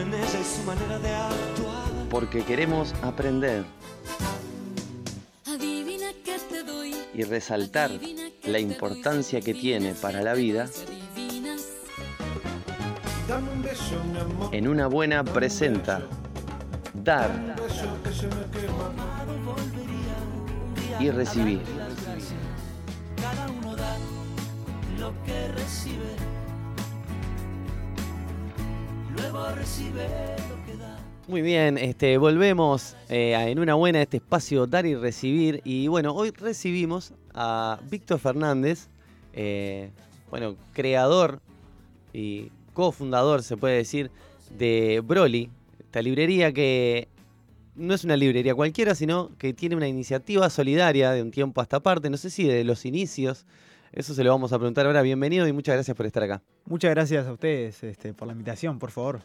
en ella y su manera de actuar. Porque queremos aprender Adivina qué te doy. y resaltar la importancia que tiene para la vida en una buena presenta dar y recibir. Muy bien, este, volvemos eh, en una buena este espacio dar y recibir. Y bueno, hoy recibimos a Víctor Fernández, eh, bueno, creador y cofundador, se puede decir, de Broly, esta librería que no es una librería cualquiera, sino que tiene una iniciativa solidaria de un tiempo hasta parte, no sé si de los inicios. Eso se lo vamos a preguntar ahora. Bienvenido y muchas gracias por estar acá. Muchas gracias a ustedes este, por la invitación, por favor.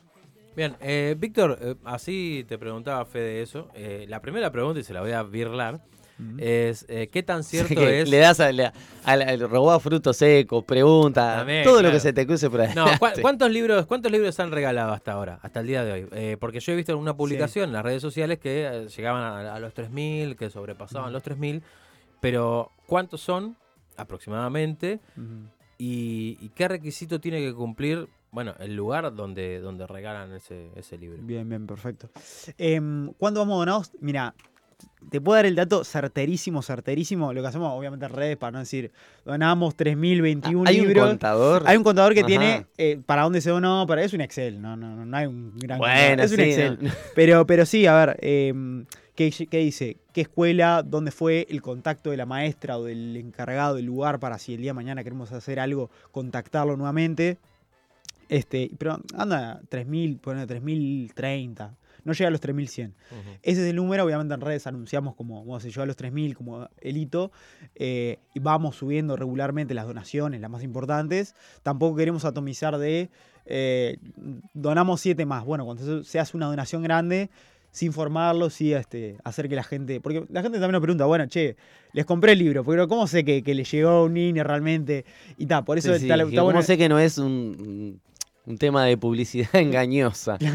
Bien, eh, Víctor, eh, así te preguntaba Fede eso. Eh, la primera pregunta, y se la voy a birlar, es eh, ¿qué tan cierto Que es? Le das a, le- robado frutos secos, pregunta, También, todo lo que se te cruce por ahí. No, ¿cu- ¿cuántos libros, ¿cuántos libros han regalado hasta ahora, hasta el día de hoy? Eh, porque yo he visto en una publicación en las redes sociales que llegaban a, a los 3.000, que sobrepasaban los 3.000, pero ¿cuántos son aproximadamente? Ujú. ¿Y, y qué requisito tiene que cumplir, bueno, el lugar donde, donde regalan ese, ese libro? Bien, bien, perfecto. Em, ¿Cuándo vamos donados? Mira, te puedo dar el dato certerísimo, certerísimo. Lo que hacemos, obviamente, en redes, para no decir, donamos 3.021 ¿Hay un libros. contador? Hay un contador que Ajá. tiene eh, para dónde se donó, para es un Excel, no, no, no, no hay un gran Bueno, contador, es un Excel. no. Pero, pero sí, a ver, em, ¿qué, qué dice? ¿Qué escuela? ¿Dónde fue el contacto de la maestra o del encargado del lugar para si el día de mañana queremos hacer algo, contactarlo nuevamente? Este, pero anda, 3.000, pone 3.030. No llega a los 3.100. Ujú. Ese es el número, obviamente en redes anunciamos como, como se llegó a los 3.000 como el hito, eh, y vamos subiendo regularmente las donaciones, las más importantes. Tampoco queremos atomizar de, eh, donamos 7 más. Bueno, cuando se- hace una donación grande, sin formarlo, sí este, hacer que la gente, porque la gente también nos pregunta, bueno, che, les compré el libro, pero ¿cómo sé que, que le llegó a un niño realmente? Y tal, por eso Sí, sí, está, está ¿Cómo bueno. sé que no es un, un tema de publicidad engañosa?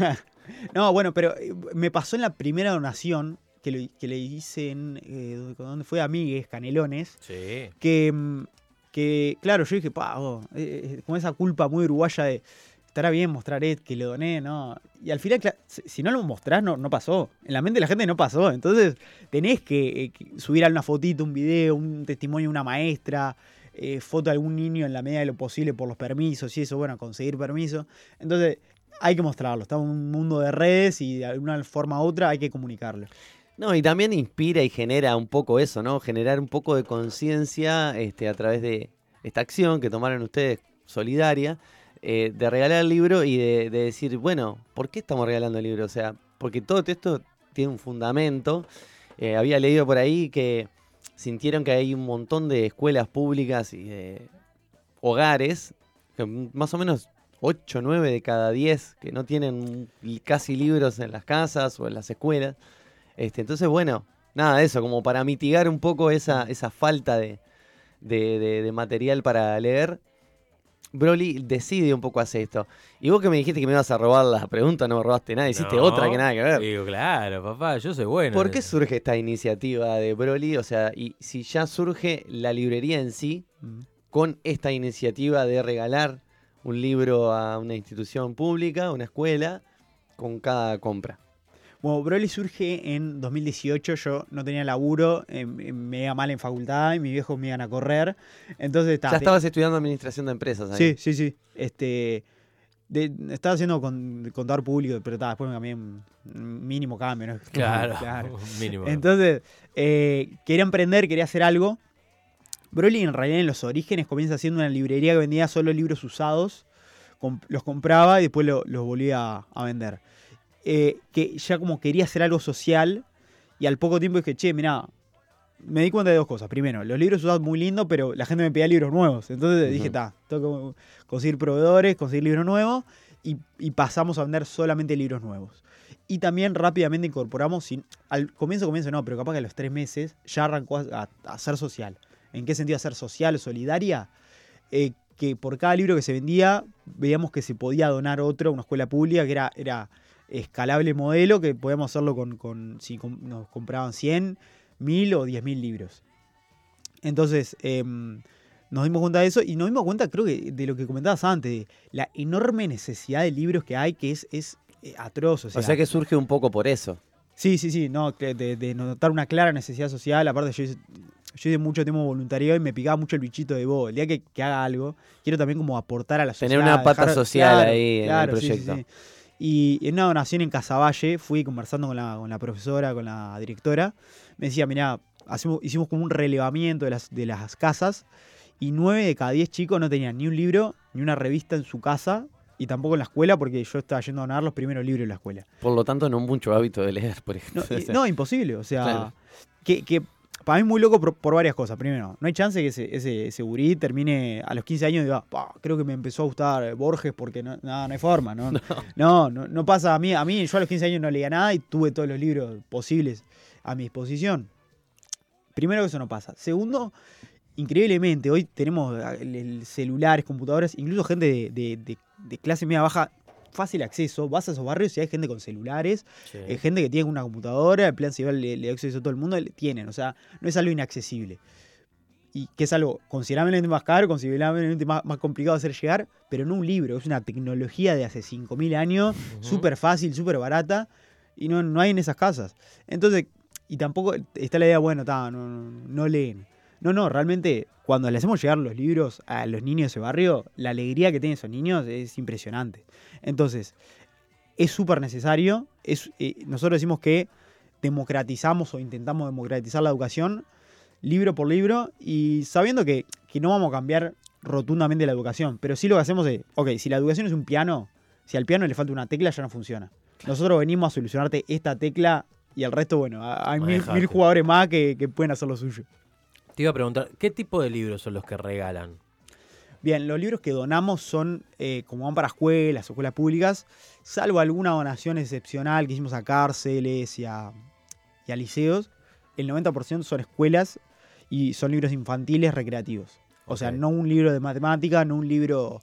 No, bueno, pero eh, me pasó en la primera donación que, lo- que le hice en. Eh, ¿Dónde fue? Amigues, Canelones. Sí. Que, mm, que claro, yo dije, pa, oh, eh, eh, con esa culpa muy uruguaya de. Estará bien mostrar eh, que lo doné, ¿no? Y al final, si no lo mostrás, no, no pasó. En la mente de la gente no pasó. Entonces, tenés que, eh, que subir una fotito, un video, un testimonio de una maestra, eh, foto de algún niño en la medida de lo posible por los permisos y eso, bueno, conseguir permiso. Entonces, hay que mostrarlo. Estamos en un mundo de redes y de alguna forma u otra hay que comunicarlo. No, y también inspira y genera un poco eso, ¿no? Generar un poco de conciencia este, a través de esta acción que tomaron ustedes solidaria, eh, de regalar el libro y de, de decir, bueno, ¿por qué estamos regalando el libro? O sea, porque todo esto tiene un fundamento. Eh, había leído por ahí que sintieron que hay un montón de escuelas públicas y de hogares, más o menos 8 o 9 de cada 10 que no tienen casi libros en las casas o en las escuelas. Este, entonces, bueno, nada de eso, como para mitigar un poco esa, esa falta de- de material para leer, Broly decide un poco hacer esto. Y vos que me dijiste que me ibas a robar la pregunta, no me robaste nada, hiciste No, otra que nada que ver. Digo, claro, papá, yo soy bueno. ¿Por qué surge esta iniciativa de Broly? O sea, y si ya surge la librería en sí con esta iniciativa de regalar un libro a una institución pública, a una escuela, con cada compra. Bueno, Broly surge en 2018. Yo no tenía laburo, eh, me iba mal en facultad y mis viejos me iban a correr. Entonces, ta, ya te- estabas estudiando administración de empresas ahí. Sí, sí, sí. Este, de- estaba haciendo con, contador público, pero ta, después me cambié un mínimo cambio. ¿no? Claro, mínimo. Entonces, eh, quería emprender, quería hacer algo. Broly en realidad en los orígenes comienza siendo una librería que vendía solo libros usados. Los compraba y después lo- los volvía a vender. Eh, que ya como quería hacer algo social y al poco tiempo dije, che, mirá, me di cuenta de dos cosas. Primero, los libros usados muy lindos, pero la gente me pedía libros nuevos. Entonces dije, ta, tengo que conseguir proveedores, conseguir libros nuevos y, y pasamos a vender solamente libros nuevos. Y también rápidamente incorporamos, sin, al comienzo, comienzo no, pero capaz que a los tres meses ya arrancó a, a ser social. ¿En qué sentido hacer social, solidaria? Eh, que por cada libro que se vendía, veíamos que se podía donar otro a una escuela pública, que era, era escalable modelo que podemos hacerlo con, con- si com- nos compraban 100, 1000 o 10.000 libros. Entonces, em, nos dimos cuenta de eso y nos dimos cuenta, creo que de lo que comentabas antes, de la enorme necesidad de libros que hay, que es, es eh, atroz. O sea, O sea que surge un poco por eso. Sí, sí, sí, no, de, de notar una clara necesidad social. Aparte, yo hice, yo hice mucho tiempo voluntariado y me picaba mucho el bichito de vos. El día que, que haga algo, quiero también como aportar a la sociedad. Tener una pata dejar- social Claro, ahí en el claro, sí, sí, proyecto. sí. Y en una donación en Casaballe, fui conversando con la, con la profesora, con la directora. Me decía, mirá, hacemos, hicimos como un relevamiento de las, de las casas y nueve de cada diez chicos no tenían ni un libro, ni una revista en su casa y tampoco en la escuela porque yo estaba yendo a donar los primeros libros en la escuela. Por lo tanto, no mucho hábito de leer, por ejemplo. no, imposible. O sea, Claro. que, que para mí es muy loco por, por varias cosas. Primero, no hay chance que ese, ese, ese gurí termine a los 15 años y diga, "Pa, creo que me empezó a gustar Borges porque no, no, no hay forma. No, no. no, no pasa a mí. A mí, yo a los 15 años no leía nada y tuve todos los libros posibles a mi disposición. Primero que eso no pasa. Segundo, increíblemente, hoy tenemos el- el celulares, computadoras, incluso gente de, de- de- de clase media baja, fácil acceso. Vas a esos barrios y hay gente con celulares Sí. eh, gente que tiene una computadora, el plan civil le, le da acceso a todo el mundo, le- tienen, o sea, no es algo inaccesible. Y que es algo considerablemente más caro, considerablemente más, más complicado de hacer llegar, pero no un libro, es una tecnología de hace 5.000 años, Ujú. súper fácil, súper barata, y no, no hay en esas casas. Entonces, y tampoco está la idea, bueno, ta, no, no, no leen. No, no, realmente cuando le hacemos llegar los libros a los niños de ese barrio, la alegría que tienen esos niños es impresionante. Entonces, es súper necesario. Es, eh, nosotros decimos que democratizamos o intentamos democratizar la educación libro por libro y sabiendo que, que no vamos a cambiar rotundamente la educación, pero sí lo que hacemos es, ok, si la educación es un piano, si al piano le falta una tecla ya no funciona. Nosotros venimos a solucionarte esta tecla y el resto, bueno, hay mil, mil jugadores más que, que pueden hacer lo suyo. Te iba a preguntar, ¿qué tipo de libros son los que regalan? Bien, los libros que donamos son, eh, como van para escuelas, escuelas públicas, salvo alguna donación excepcional que hicimos a cárceles y a, y a liceos, el 90% son escuelas y son libros infantiles recreativos. O sea, no un libro de matemática, no un libro,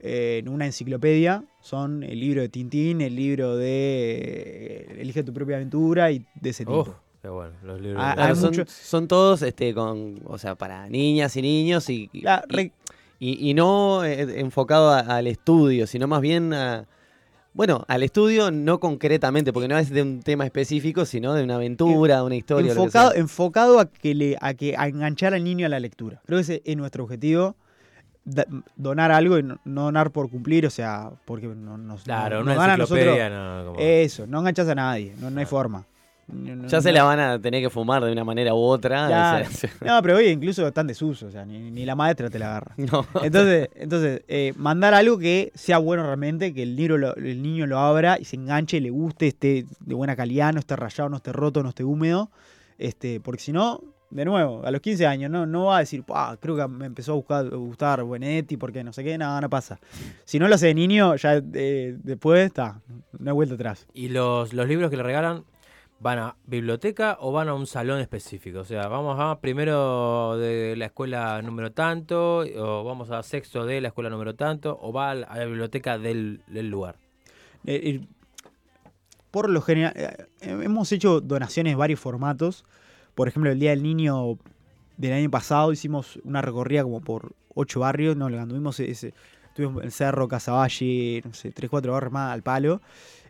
eh, no una enciclopedia, son el libro de Tintín, el libro de eh, Elige tu propia aventura y de ese tipo. Uf, qué bueno, los libros. Ah, Claro, son, mucho- son todos este, con, o sea, para niñas y niños y, y- La y- re- y- y no eh, enfocado a- al estudio, sino más bien a, bueno, al estudio no concretamente, porque no es de un tema específico, sino de una aventura, de una historia. que enfocado, enfocado a que le a que a enganchar al niño a la lectura. Creo que ese es nuestro objetivo. da- donar algo y no, no donar por cumplir, o sea, porque no, nos, Claro, nos una dan a nosotros- enciclopedia no, como- Eso, no enganchas a nadie, no, no hay forma. No- no- Ya se la van a tener que fumar de una manera u otra. No, pero hoy incluso están desuso, o sea, ni, ni la maestra te la agarra. no. Entonces, entonces eh, mandar algo que sea bueno realmente, que el, libro lo- el niño lo abra y se enganche, le guste, esté de buena calidad, no esté rayado, no esté roto, no esté húmedo. Este, porque si no, de nuevo, a los 15 años, no, no va a decir, "Pah, creo que me empezó a buscar, a gustar Benedetti porque no sé qué, nada, no pasa. Si no lo hace de niño, ya eh, después está, no hay vuelta atrás. ¿Y los, los libros que le regalan van a biblioteca o van a un salón específico? O sea, vamos a primero de la escuela número tanto, o vamos a sexto de la escuela número tanto, o va a la, biblioteca del, lugar. Eh, eh, por lo general, eh, hemos hecho donaciones de varios formatos. Por ejemplo, el Día del Niño del año pasado hicimos una recorrida como por ocho barrios. No, anduvimos estuvimos en Cerro, Casaballe, no sé, tres, cuatro barrios más al palo,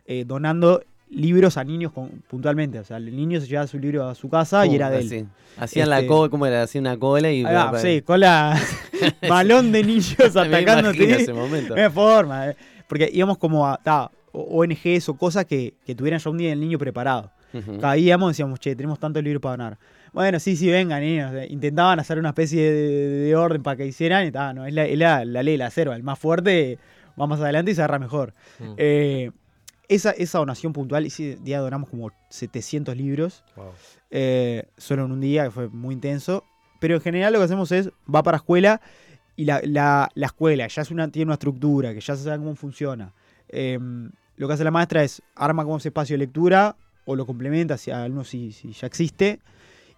eh, donando libros a niños con- puntualmente. O sea, el niño se llevaba su libro a su casa y era de él. Así. Hacían la Este- cola, ¿cómo era? Hacían una cola y... Va, sí, con la balón de niños Me atacándote. ese momento. No hay forma, eh. porque íbamos como a ta, ONGs o cosas que, que tuvieran ya un día el niño preparado. Ujú. Caíamos y decíamos, che, tenemos tantos libros para donar. Bueno, sí, sí, vengan, niños. Eh, Intentaban hacer una especie de, de orden para que hicieran y ta, no, es la, es la, la ley, la selva. El más fuerte va más adelante y se agarra mejor. Eh, esa, esa donación puntual, ese día donamos como 700 libros Wow. eh, solo en un día, que fue muy intenso. Pero en general lo que hacemos es, va para escuela y la, la- la escuela ya es una, tiene una estructura, que ya se sabe cómo funciona. Eh, lo que hace la maestra es arma como ese espacio de lectura o lo complementa si alguno si, si ya existe.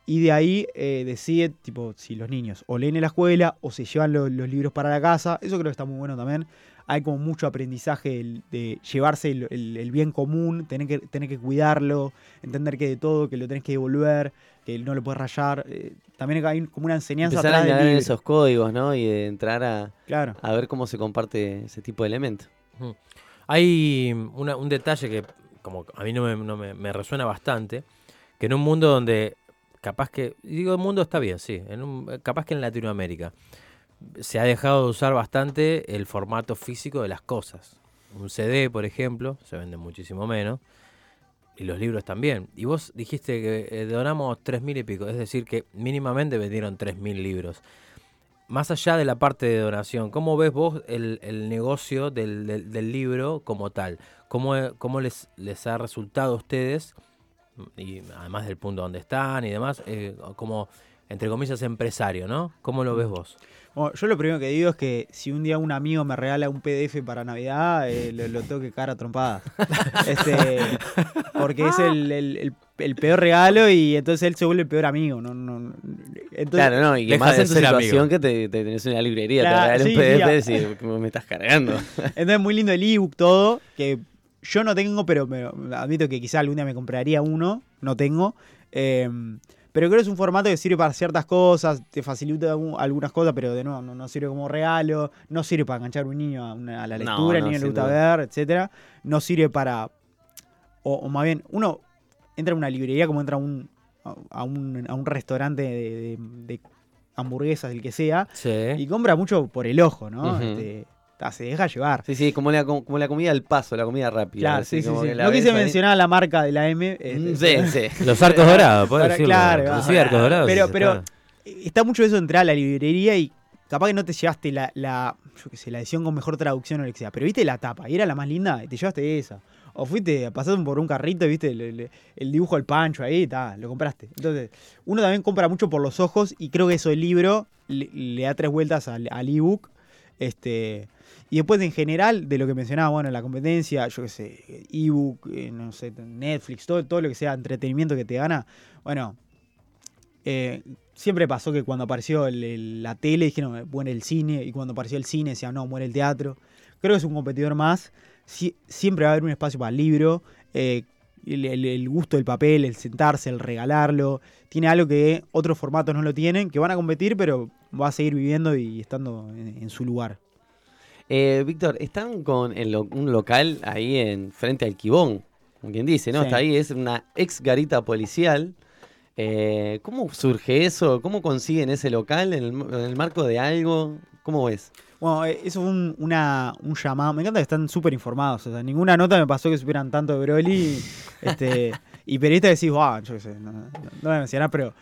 Y de ahí eh, decide, tipo, si los niños o leen en la escuela o se llevan lo- los libros para la casa. Eso creo que está muy bueno también. Hay como mucho aprendizaje el- de llevarse el, el- el bien común, tener que, tener que cuidarlo, entender que de todo, que lo tenés que devolver, que no lo puedes rayar. eh, también hay como una enseñanza Empezar a atrás del indagar en libro. esos códigos, ¿no? Y de entrar a, Claro. a ver cómo se comparte ese tipo de elementos. Hay una- un detalle que como a mí no, me, no me- me resuena bastante, que en un mundo donde capaz que, digo el mundo está bien, sí, capaz que en Latinoamérica se ha dejado de usar bastante el formato físico de las cosas. Un CD, por ejemplo, se vende muchísimo menos, y los libros también. Y vos dijiste que eh, donamos 3.000 y pico, es decir, que mínimamente vendieron 3.000 libros. Más allá de la parte de donación, ¿cómo ves vos el, el negocio del, del- libro como tal? ¿Cómo, cómo les, les ha resultado a ustedes, y además del punto donde están y demás, eh, como, entre comillas, empresario, ¿no? ¿Cómo lo ves vos? Bueno, yo lo primero que digo es que si un día un amigo me regala un PDF para Navidad, eh, lo, lo tengo que cagar a trompadas. Este, porque es el, el- el- el peor regalo y entonces él se vuelve el peor amigo. No, no, no. Entonces, Claro, no, y más de en tu situación amigo. que te, te tenés una librería, Claro, te regalan sí, un PDF y decís, "¿Cómo me estás cargando. Entonces muy lindo el ebook todo, que yo no tengo, pero me- admito que quizá algún día me compraría uno, no tengo. Eh, pero creo que es un formato que sirve para ciertas cosas, te facilita algunas cosas, pero de nuevo no, no sirve como regalo, no sirve para enganchar a un niño a, una- a la No, lectura, no, ni le sin gusta ver, etcétera. No sirve para, o, o más bien, uno entra a una librería como entra a un, a- un, a un restaurante de, de- de hamburguesas, el que sea, Sí. y compra mucho por el ojo, ¿no? Ujú. Este, ta, se deja llevar. Sí, sí, como la, como la comida al paso, la comida rápida. Claro, así sí, sí, No quise ahí. mencionar la marca de la M. Mm, este, Sí, sí. Los arcos dorados, Para- decirlo. claro, arcos dorados. Pero- pero- está. Mucho eso de entrar a la librería y capaz que no te llevaste la, la, yo qué sé, la edición con mejor traducción o lo que sea, pero viste la tapa y era la más linda y te llevaste esa. O fuiste, pasaste por un carrito y viste el, el- el dibujo del pancho ahí, ta, lo compraste. Entonces, uno también compra mucho por los ojos y creo que eso el libro le, le da tres vueltas al, al ebook. Este, y después, en general, de lo que mencionaba, bueno, la competencia, yo qué sé, ebook, eh, no sé, Netflix, todo, todo lo que sea entretenimiento que te gana, bueno, eh, siempre pasó que cuando apareció el- el- la tele dijeron, muere el cine, y cuando apareció el cine decían, no, muere el teatro. Creo que es un competidor más. Sie- siempre va a haber un espacio para el libro. eh, el, gusto del papel, el sentarse, el regalarlo. Tiene algo que otros formatos no lo tienen, que van a competir, pero va a seguir viviendo y estando en su lugar. Eh, Víctor, están con lo- un local ahí en frente al Quibón, como quien dice, ¿no? Sí. Está ahí, es una ex garita policial. Eh, ¿Cómo surge eso? ¿Cómo consiguen ese local? ¿En el, en el marco de algo? ¿Cómo ves? Bueno, eh, eso fue un, una- un llamado. Me encanta que están súper informados. O sea, ninguna nota me pasó que supieran tanto de Broly. este, y periodistas decís, wow, yo qué sé, no, no- no voy a mencionar, pero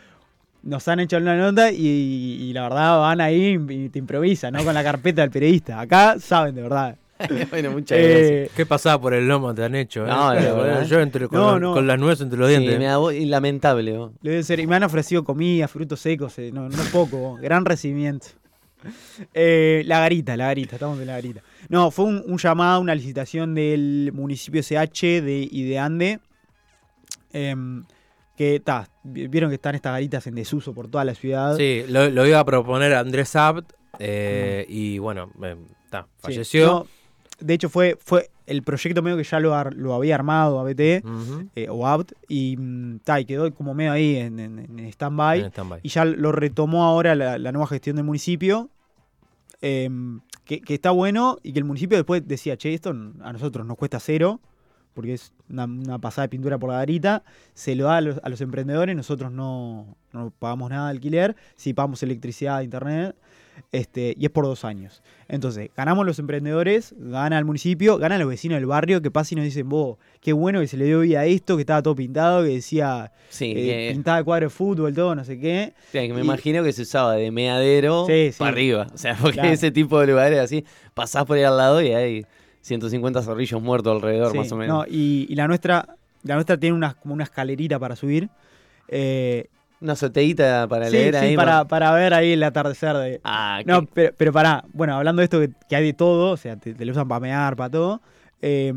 nos han hecho una nota y, y la verdad van ahí y te improvisan, ¿no? Con la carpeta del periodista. Acá saben de verdad. bueno, muchas gracias. Eh, ¿Qué pasada por el lomo te han hecho? eh? No, la verdad. Yo entre, con, No, los- no. con las nueces entre los Sí, dientes. me lamentable. vos. le debe ser, y me han ofrecido comida, frutos secos, eh, no, no poco, gran recibimiento. Eh, la garita, la garita, estamos en la garita. No, fue un, un llamado, una licitación del municipio CH de, y de Ande. em, que ta, vi- vieron que están estas garitas en desuso por toda la ciudad. Sí, lo, lo iba a proponer Andrés Abt eh, y bueno, eh, ta, Sí, falleció. no, de hecho, fue, fue el proyecto medio que ya lo, ar- lo había armado ABT Ujú. eh, o ABT y, mm, ta, y quedó como medio ahí en, en, en stand-by. En stand-by. Y ya lo retomó ahora la, la nueva gestión del municipio. em, que, que está bueno y que el municipio después decía, che, esto a nosotros nos cuesta cero, porque es una, una pasada de pintura por la garita, se lo da a los, a los emprendedores, nosotros no, no pagamos nada de alquiler, sí pagamos electricidad, internet, este, y es por dos años. Entonces, ganamos los emprendedores, gana el municipio, ganan los vecinos del barrio que pasan y nos dicen, vos, qué bueno que se le dio vida a esto, que estaba todo pintado, que decía, Sí, eh, que- pintaba de cuadro de fútbol, todo, no sé qué. que me y- imagino que se usaba de meadero Sí, sí. para arriba. O sea, porque Claro. ese tipo de lugares así, pasás por ahí al lado y hay 150 zorrillos muertos alrededor, Sí, más o menos. no, y, y la nuestra, la nuestra tiene una, como una escalerita para subir. eh, Una azoteíta para sí, leer sí, ahí. para, para ver ahí el atardecer de. Ah, No, qué- pero, pero pará, bueno, hablando de esto que, que hay de todo, o sea, te, te lo usan para mear, para todo. eh,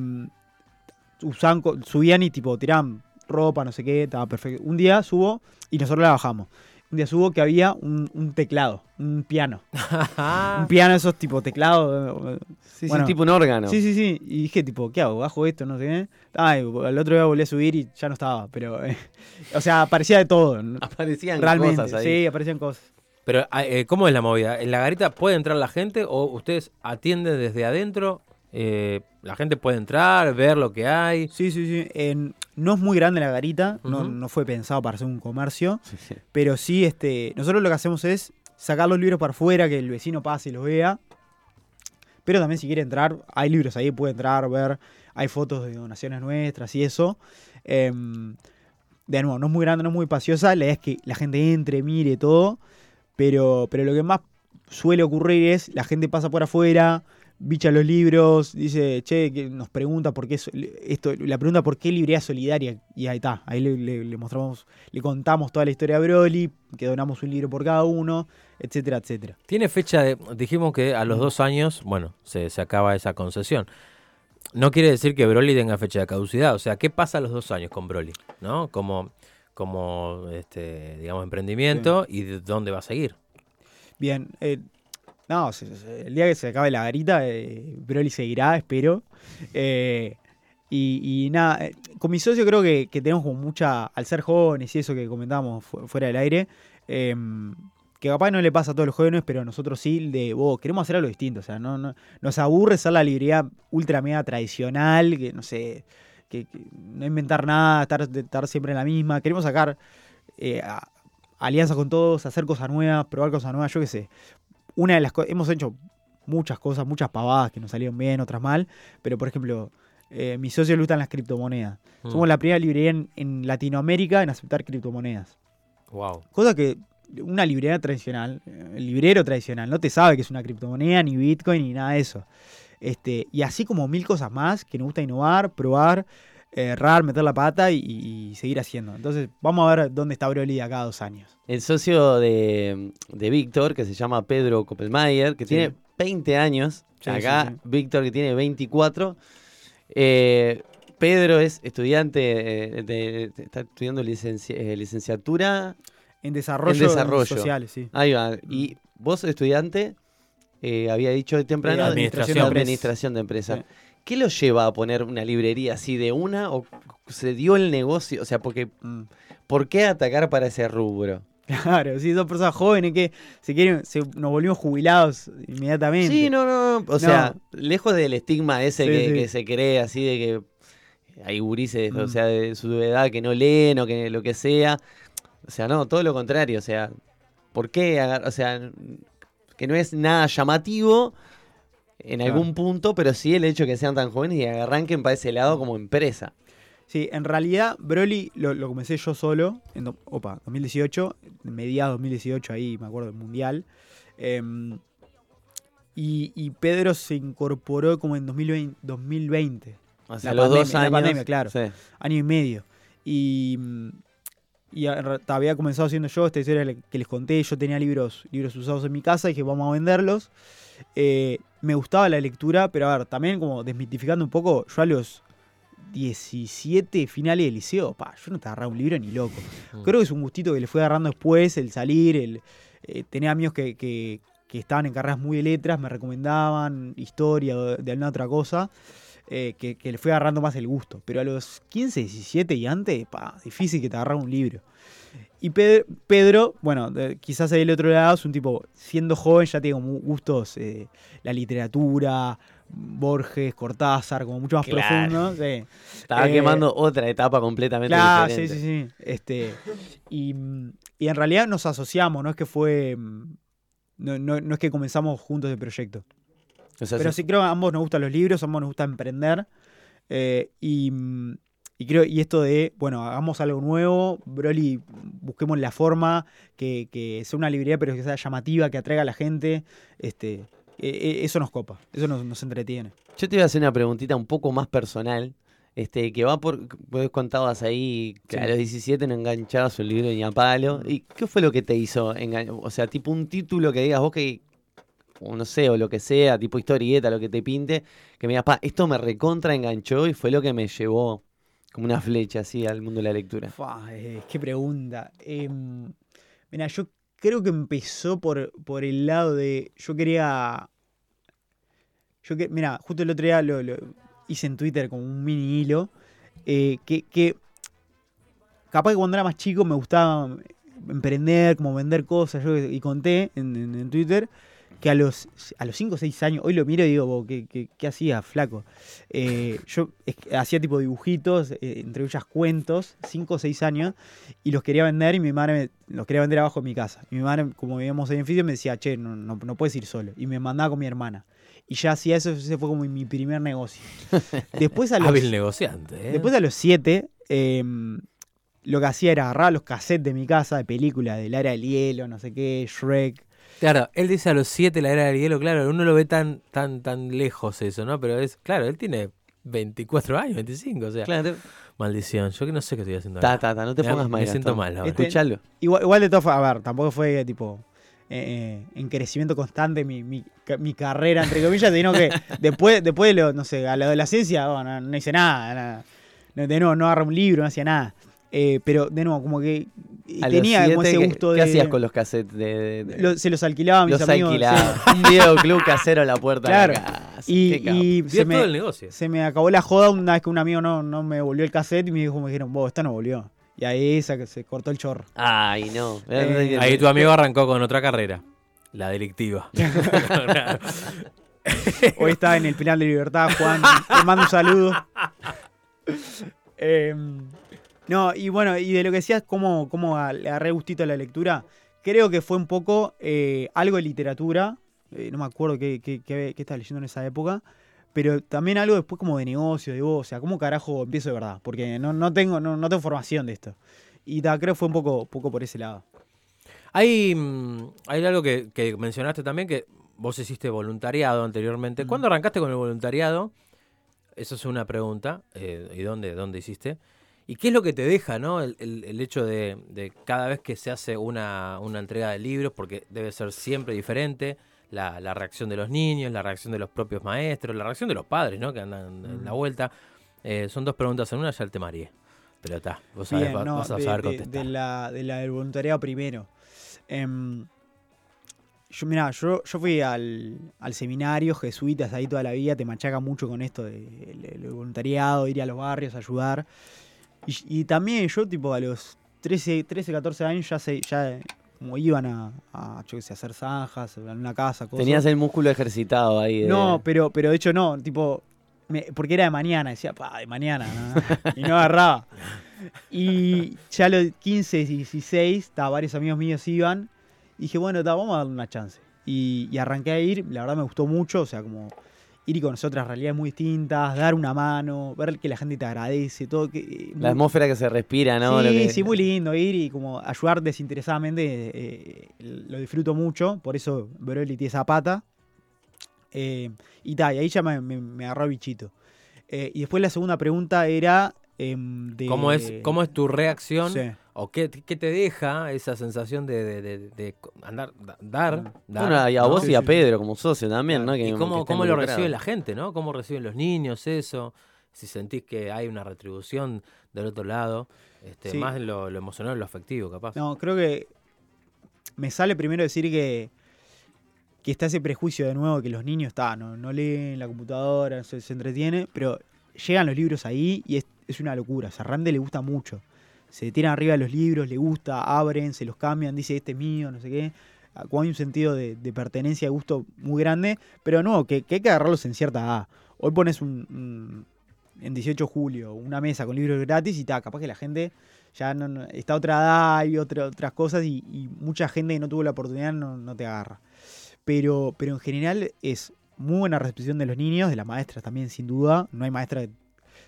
usaban, co- subían y tipo tiraban ropa, no sé qué, estaba perfecto. Un día subo y nosotros la bajamos. Un día subo que había un, un teclado, un piano. un piano, esos tipo teclados. eh, Sí, Bueno. sí, tipo un órgano. Sí, sí, sí. Y dije, tipo, ¿qué hago? ¿Bajo esto? No sé qué. Ay, al otro día volví a subir y ya no estaba. Pero, eh, o sea, aparecía de todo. Aparecían Realmente. cosas ahí. Sí, aparecían cosas. Pero, ah, eh, ¿cómo es la movida? ¿En la garita puede entrar la gente o ustedes atienden desde adentro? Eh, la gente puede entrar, ver lo que hay. Sí, sí, sí. En- no es muy grande la garita, no, no fue pensado para hacer un comercio, Sí, sí. pero sí, este, nosotros lo que hacemos es sacar los libros para afuera, que el vecino pase y los vea. Pero también si quiere entrar, hay libros ahí, puede entrar, ver, hay fotos de donaciones nuestras y eso. Em, de nuevo, no es muy grande, no es muy espaciosa, la idea es que la gente entre, mire todo, pero, pero lo que más suele ocurrir es la gente pasa por afuera, bicha los libros, dice, che, que nos pregunta por qué es- esto, la pregunta por qué librería solidaria, y ahí está, ahí le, le- le mostramos, le contamos toda la historia de Broly, que donamos un libro por cada uno, etcétera, etcétera. Tiene fecha de. Dijimos que a los dos años, bueno, se, se acaba esa concesión. No quiere decir que Broly tenga fecha de caducidad. O sea, ¿qué pasa a los dos años con Broly? ¿No? Como, como este, digamos, emprendimiento y de dónde va a seguir. Bien, eh, no, el día que se acabe la garita, eh, Broly seguirá, espero. Eh, y, y nada, eh, con mi socio creo que, tenemos como mucha, al ser jóvenes y eso que comentábamos fu- fuera del aire, eh, que capaz no le pasa a todos los jóvenes, pero nosotros sí, de, vos, queremos hacer algo distinto, o sea, no, no, nos aburre ser la librería ultra mega tradicional, que no sé, que, no inventar nada, estar, estar siempre en la misma, queremos sacar eh, alianzas con todos, hacer cosas nuevas, probar cosas nuevas, yo qué sé. Una de las cosas, hemos hecho muchas cosas, muchas pavadas que nos salieron bien, otras mal, pero por ejemplo, eh, mis socios gustan las criptomonedas. Mm. Somos la primera librería en, en Latinoamérica en aceptar criptomonedas. Wow. Cosa que una librería tradicional, el librero tradicional, no te sabe que es una criptomoneda, ni Bitcoin, ni nada de eso. Este, y así como mil cosas más que nos gusta innovar, probar, errar, meter la pata y, y seguir haciendo. Entonces, vamos a ver dónde está Broly acá a dos años. El socio de, de Víctor, que se llama Pedro Koppelmayer, que Sí. tiene 20 años. Sí, Acá sí. Víctor, que tiene 24. Eh, Pedro es estudiante, eh, de, de- está estudiando licenci- eh, licenciatura. En desarrollo, En desarrollo. sociales, sí. Ahí va. Y vos, estudiante, eh, había dicho temprano, de administración de de empresas. administración de empresa. ¿Qué lo lleva a poner una librería así de una o se dio el negocio? O sea, porque Mm. ¿por qué atacar para ese rubro? Claro, sí, dos personas jóvenes que se quieren, se, nos volvimos jubilados inmediatamente. Sí, no, no, no. O sea, lejos del estigma ese Sí, que, sí. que se cree así de que hay gurises, o Mm. sea, de su edad que no leen o que lo que sea. O sea, no, todo lo contrario. O sea, ¿por qué? O sea, que no es nada llamativo en Claro. algún punto, pero sí el hecho de que sean tan jóvenes y arranquen para ese lado como empresa. Sí, en realidad Broly lo, lo comencé yo solo, en do- opa, 2018, mediados 2018 ahí, me acuerdo, del Mundial. Em, y, y Pedro se incorporó como en 2020, 2020 O sea, La los dos pandemia, la años. pandemia, claro. sí. año y medio. Y, y había comenzado haciendo yo esta historia que les conté. Yo tenía libros, libros usados en mi casa y dije, vamos a venderlos. Eh, me gustaba la lectura, pero a ver, también como desmitificando un poco, yo a los 17 finales del liceo, pa, yo no te agarraba un libro ni loco. Mm. Creo que es un gustito que le fue agarrando después, el salir, el eh, tenía amigos que, que- que estaban en carreras muy de letras, me recomendaban historia de, de alguna otra cosa, eh, que, que le fue agarrando más el gusto. Pero a los 15, 17 y antes, pa, difícil que te agarrara un libro. Y Pedro, Pedro, bueno, quizás ahí del otro lado es un tipo, siendo joven ya tiene como gustos, eh, la literatura, Borges, Cortázar, como mucho más Claro. sí. Estaba Eh, quemando otra etapa completamente Claro, sí, diferente. sí, sí. Este, y, y en realidad nos asociamos, no es que fue. mm, No, no- no es que comenzamos juntos el proyecto. O sea, Pero sí- sí creo que a ambos nos gustan los libros, a ambos nos gusta emprender. eh, y, mm, y creo, y esto de, bueno, hagamos algo nuevo, Broly, busquemos la forma, que, que sea una librería, pero que sea llamativa, que atraiga a la gente. Este, eh, eh, eso nos copa, eso nos, nos entretiene. Yo te iba a hacer una preguntita un poco más personal. Este, que va por. Vos contabas ahí que Sí. a los 17 no enganchabas un libro ni a palo. ¿Y qué fue lo que te hizo? O sea, tipo un título que digas vos que. O no sé, o lo que sea, tipo historieta, lo que te pinte. Que me digas, pa, esto me recontra enganchó y fue lo que me llevó como una flecha así al mundo de la lectura? Fua, eh, qué pregunta. Em, mira, yo creo que empezó por, por el lado de. Yo quería. Yo que, mira, justo el otro día lo, hice en Twitter como un mini hilo. eh, que, capaz que cuando era más chico me gustaba emprender, como vender cosas. Yo, y conté en Twitter que a los, a los 5 o 6 años, hoy lo miro y digo, "Bo, ¿qué, qué, qué hacía, flaco? Eh, yo es- hacía tipo dibujitos, eh, entre ellas cuentos, 5 o 6 años, y los quería vender y mi madre me- los quería vender abajo de mi casa. Y mi madre, como vivíamos en edificio, me decía, che, no, no, no puedes ir solo. Y me mandaba con mi hermana. Y ya hacía eso, ese fue como mi primer negocio. Después a los, Hábil negociante, ¿eh? después a los 7, lo que hacía era agarrar los cassettes de mi casa, de películas, del Era del Hielo, no sé qué, Shrek. Claro, él dice a los 7 la era del hielo, claro, uno lo ve tan, tan, tan lejos eso, ¿no? Pero es, claro, él tiene 24 años, 25, o sea, Claro. maldición, yo que no sé qué estoy haciendo Ta, ahora. ta, ta, no te Me- pongas mal. me siento mal ahora. Este- Escuchalo. Igual, igual de todo, a ver, tampoco fue tipo eh, eh, en crecimiento constante mi, mi, mi carrera, entre comillas, sino que después, después de lo, no sé, a la adolescencia, bueno, no, hice nada, nada. No, de nuevo, no agarré un libro, no hacía nada. Eh, pero de nuevo, como que eh, A los tenía como ese ¿qué- gusto ¿Qué de. hacías con los cassettes? De, de- de- lo- se los alquilaba a mis los amigos. alquilaba. sí. Un videoclub casero a la puerta Claro. de la casa. Y, Qué y se, todo el me, negocio. se me acabó la joda una vez que un amigo no, no me volvió el cassette y me dijo, me dijeron, vos, esto no volvió. Y ahí se, se cortó el chorro. Ay, no. Eh, Ahí tu amigo arrancó con otra carrera, la delictiva. Hoy está en el Pilar de Libertad, Juan. Te mando un saludo. Em, no, y bueno, y de lo que decías, cómo, cómo agarré gustito a la lectura, creo que fue un poco eh, algo de literatura. eh, no me acuerdo qué, qué, qué- qué estaba leyendo en esa época. Pero también algo después como de negocio, de vos. O sea, ¿cómo carajo empiezo de verdad? Porque no, no, tengo, no, no tengo formación de esto. Y ta, creo que fue un poco, poco por ese lado. Hay, mm, hay algo que, que mencionaste también, que vos hiciste voluntariado anteriormente. Mm. ¿Cuándo arrancaste con el voluntariado? Eso es una pregunta. eh, ¿Y dónde, dónde hiciste? ¿Y qué es lo que te deja, no? El, el- el hecho de, de cada vez que se hace una, una entrega de libros, porque debe ser siempre diferente, la, la reacción de los niños, la reacción de los propios maestros, la reacción de los padres, ¿no? Que andan en la vuelta. Eh, son dos preguntas en una, ya te mareé. Pero está, vos sabés, Bien, va- no, vas a de, saber de- contestar. de la, de la del voluntariado primero. Em, yo, mirá, yo, yo fui al, al seminario, jesuitas ahí toda la vida, te machaca mucho con esto del voluntariado, ir a los barrios, ayudar. Y, y también yo, tipo, a los 13, 13 14 años ya se, ya como iban a, a, yo qué sé, a hacer zanjas en una casa, cosas. Tenías el músculo ejercitado ahí. de- No, pero, pero de hecho no, tipo, me- porque era de mañana, decía, pa, de mañana, ¿no? y no agarraba. Y ya a los 15, 16, ta, varios amigos míos iban, y dije, bueno, ta, vamos a darle una chance. Y, y arranqué a ir, la verdad me gustó mucho, o sea, como ir y conocer otras realidades muy distintas, dar una mano, ver que la gente te agradece, todo. Que, eh, La muy- atmósfera que se respira, ¿no? sí, Lo que- sí, muy lindo ir y como ayudar desinteresadamente, eh, lo disfruto mucho, por eso Broly tiene esa pata. Eh, y tal, y ahí ya me, me- me agarró bichito. Eh, y después la segunda pregunta era em, de... ¿Cómo es, ¿Cómo es tu reacción? Sí. ¿O qué, qué te deja esa sensación de, de- de- de andar, da- dar? dar, Bueno, y a ¿no? vos Sí, y a. Pedro como socio también, ¿no? Que- ¿Y cómo, cómo lo recibe la gente, no? ¿Cómo reciben los niños eso? Si sentís que hay una retribución del otro lado, este, Sí. más lo, lo emocional, lo afectivo, capaz. No, creo que me sale primero decir que, que está ese prejuicio de nuevo que los niños está, no, no leen la computadora, se, se entretiene, pero llegan los libros ahí y es, es una locura. O sea, a Rande le gusta mucho. Se tiran arriba los libros, le gusta, abren, se los cambian, dice este es mío, no sé qué. Como hay un sentido de, pertenencia, de gusto muy grande, pero no, que, que hay que agarrarlos en cierta edad. Hoy pones un, en 18 de julio una mesa con libros gratis y está, capaz que la gente ya no, está otra edad y otra- otras cosas y, y mucha gente que no tuvo la oportunidad no, no te agarra. Pero, pero en general es muy buena recepción de los niños, de las maestras también, sin duda. No hay maestra, que-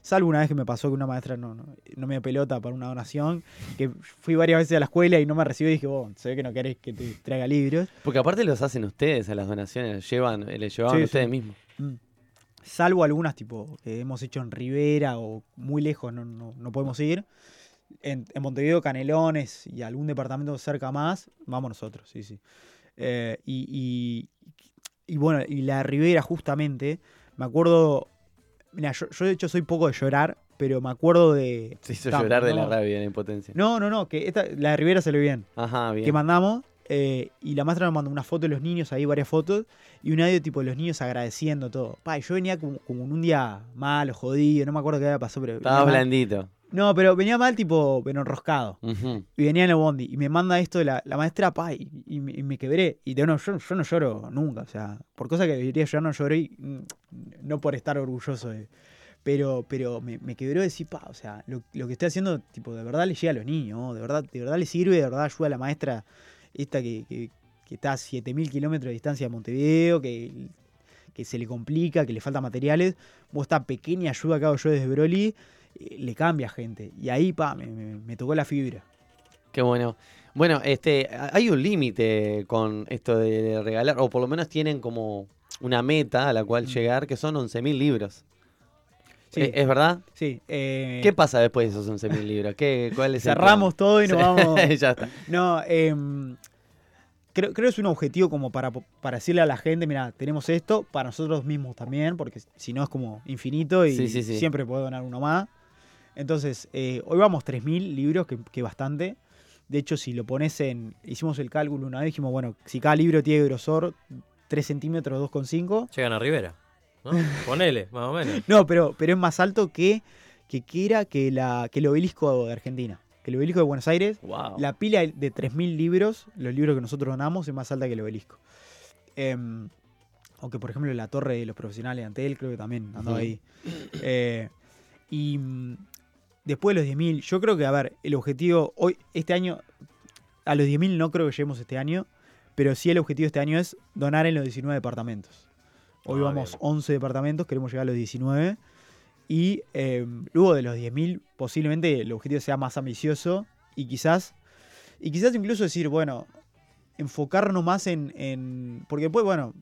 salvo una vez que me pasó que una maestra no, no, no me dio pelota para una donación, que fui varias veces a la escuela y no me recibió y dije, vos, se ve que no querés que te traiga libros. Porque aparte los hacen ustedes a las donaciones, llevan, eh, les llevaban Sí, ustedes sí. mismos. Mm. Salvo algunas tipo que hemos hecho en Rivera o muy lejos no, no, no podemos ir. En, en Montevideo, Canelones y algún departamento cerca más, vamos nosotros, sí, sí. Eh, y, y- y bueno, y la Rivera justamente, me acuerdo, mira, yo, yo de hecho soy poco de llorar pero me acuerdo de. Se hizo llorar de la no. rabia y la impotencia. No, no, no, que esta, la de Rivera salió bien. Ajá, bien. Que mandamos. eh, y la maestra nos mandó una foto de los niños, ahí varias fotos, y un audio tipo de los niños agradeciendo todo. Pa, yo venía como, como en un día malo, jodido, no me acuerdo qué había pasado, pero. Mal. blandito. No, pero venía mal, tipo, pero enroscado. Y venía en el bondi y me manda esto de la, la maestra, pa, y, y me, y me quebré. Y de, no, yo, yo no lloro nunca, o sea, por cosas que debería llorar no lloré, y, mm, no por estar orgulloso de... Pero, pero me, me quebró decir, pa, o sea, lo, lo que estoy haciendo, tipo, de verdad le llega a los niños, ¿no? de verdad, de verdad le sirve, de verdad ayuda a la maestra esta que, que, que está a 7.000 kilómetros de distancia de Montevideo, que, que se le complica, que le faltan materiales. Vos esta pequeña ayuda que hago yo desde Broly, le cambia a gente. Y ahí, pa, me, me- me tocó la fibra. Qué bueno. Bueno, este, hay un límite con esto de regalar, o por lo menos tienen como una meta a la cual llegar, que son 11.000 libros. Sí. ¿Es, verdad? Sí. eh, ¿Qué pasa después de esos 11.000 libros? ¿Qué, ¿Cuál es el cerramos todo y nos vamos. ya está. No, em, creo, creo que es un objetivo como para, para decirle a la gente, mira, tenemos esto, para nosotros mismos también, porque si no es como infinito y Sí, sí, sí. siempre puede donar uno más. Entonces, eh, hoy vamos 3.000 libros, que, que bastante. De hecho, si lo pones en... Hicimos el cálculo una vez, dijimos, bueno, si cada libro tiene grosor 3 centímetros, 2,5. Llegan a Rivera. ¿no? Ponele, más o menos. No, pero, pero es más alto que, que, que era que, la, que el obelisco de Argentina. Que el obelisco de Buenos Aires Wow. La pila de 3.000 libros, los libros que nosotros donamos, es más alta que el obelisco. Em, aunque, por ejemplo, la torre de los profesionales de Antel, creo que también andaba ahí. Eh, y mm, después de los 10.000, yo creo que, a ver, el objetivo, hoy, este año, a los 10.000 no creo que lleguemos este año, pero sí el objetivo de este año es donar en los 19 departamentos. Hoy Ah, vamos bien. 11 departamentos, queremos llegar a los 19. Y eh, luego de los 10.000, posiblemente el objetivo sea más ambicioso y quizás, y quizás incluso decir, bueno, enfocarnos más en, en- Porque después, bueno,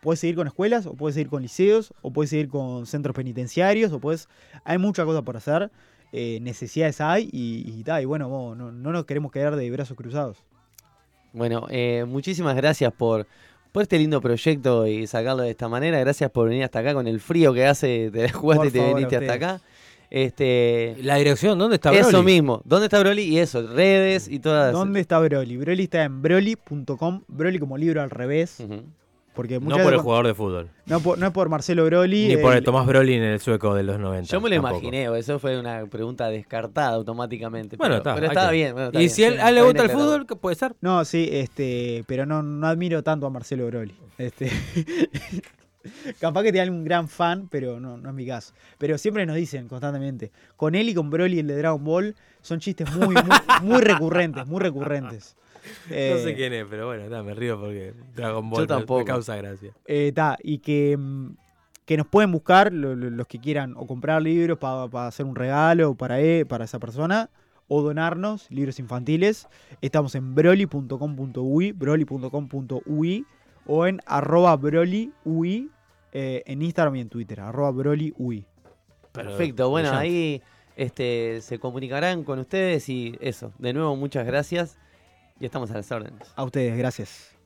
puedes seguir con escuelas, o puedes seguir con liceos, o puedes seguir con centros penitenciarios, o puedes... Hay muchas cosas por hacer, eh, necesidades hay, y, y, y bueno, vos, no, no nos queremos quedar de brazos cruzados. Bueno, eh, muchísimas gracias por, por este lindo proyecto y sacarlo de esta manera. Gracias por venir hasta acá con el frío que hace, te jugaste Por y te viniste hasta acá. Este, La dirección, ¿dónde está eso Broly? mismo. ¿Dónde está Broly? Y eso, redes y todas. ¿Dónde está Broly? Broly está en broly.com, Broly como libro al revés. Porque No por el veces- jugador de fútbol. no, por, no es por Marcelo Broly. Ni por el Tomás Broly en el sueco de los 90. Yo me lo tampoco. imaginé, o eso fue una pregunta descartada automáticamente. Bueno, pero, está. pero bien. bueno, está y bien, si él, a él le gusta el fútbol, ¿qué puede ser? No, sí, este, pero no, no admiro tanto a Marcelo Broly. Este, capaz que tiene un gran fan, pero no, no es mi caso. Pero siempre nos dicen constantemente, con él y con Broly, el de Dragon Ball, son chistes muy, muy, muy recurrentes, muy recurrentes. no Eh, sé quién es, pero bueno, está, me río porque Dragon Ball Yo me- tampoco. me causa gracia. eh, ta, y que, mm, que nos pueden buscar lo- lo- los que quieran o comprar libros para hacer un regalo para, e- para esa persona o donarnos libros infantiles. Estamos en broly.com.ui, broly.com.ui o en arroba brolyui eh, en Instagram y en Twitter, arroba brolyui. Perfecto, bueno, ahí este, se comunicarán con ustedes y eso. De nuevo, muchas gracias y estamos a las órdenes. A ustedes, gracias.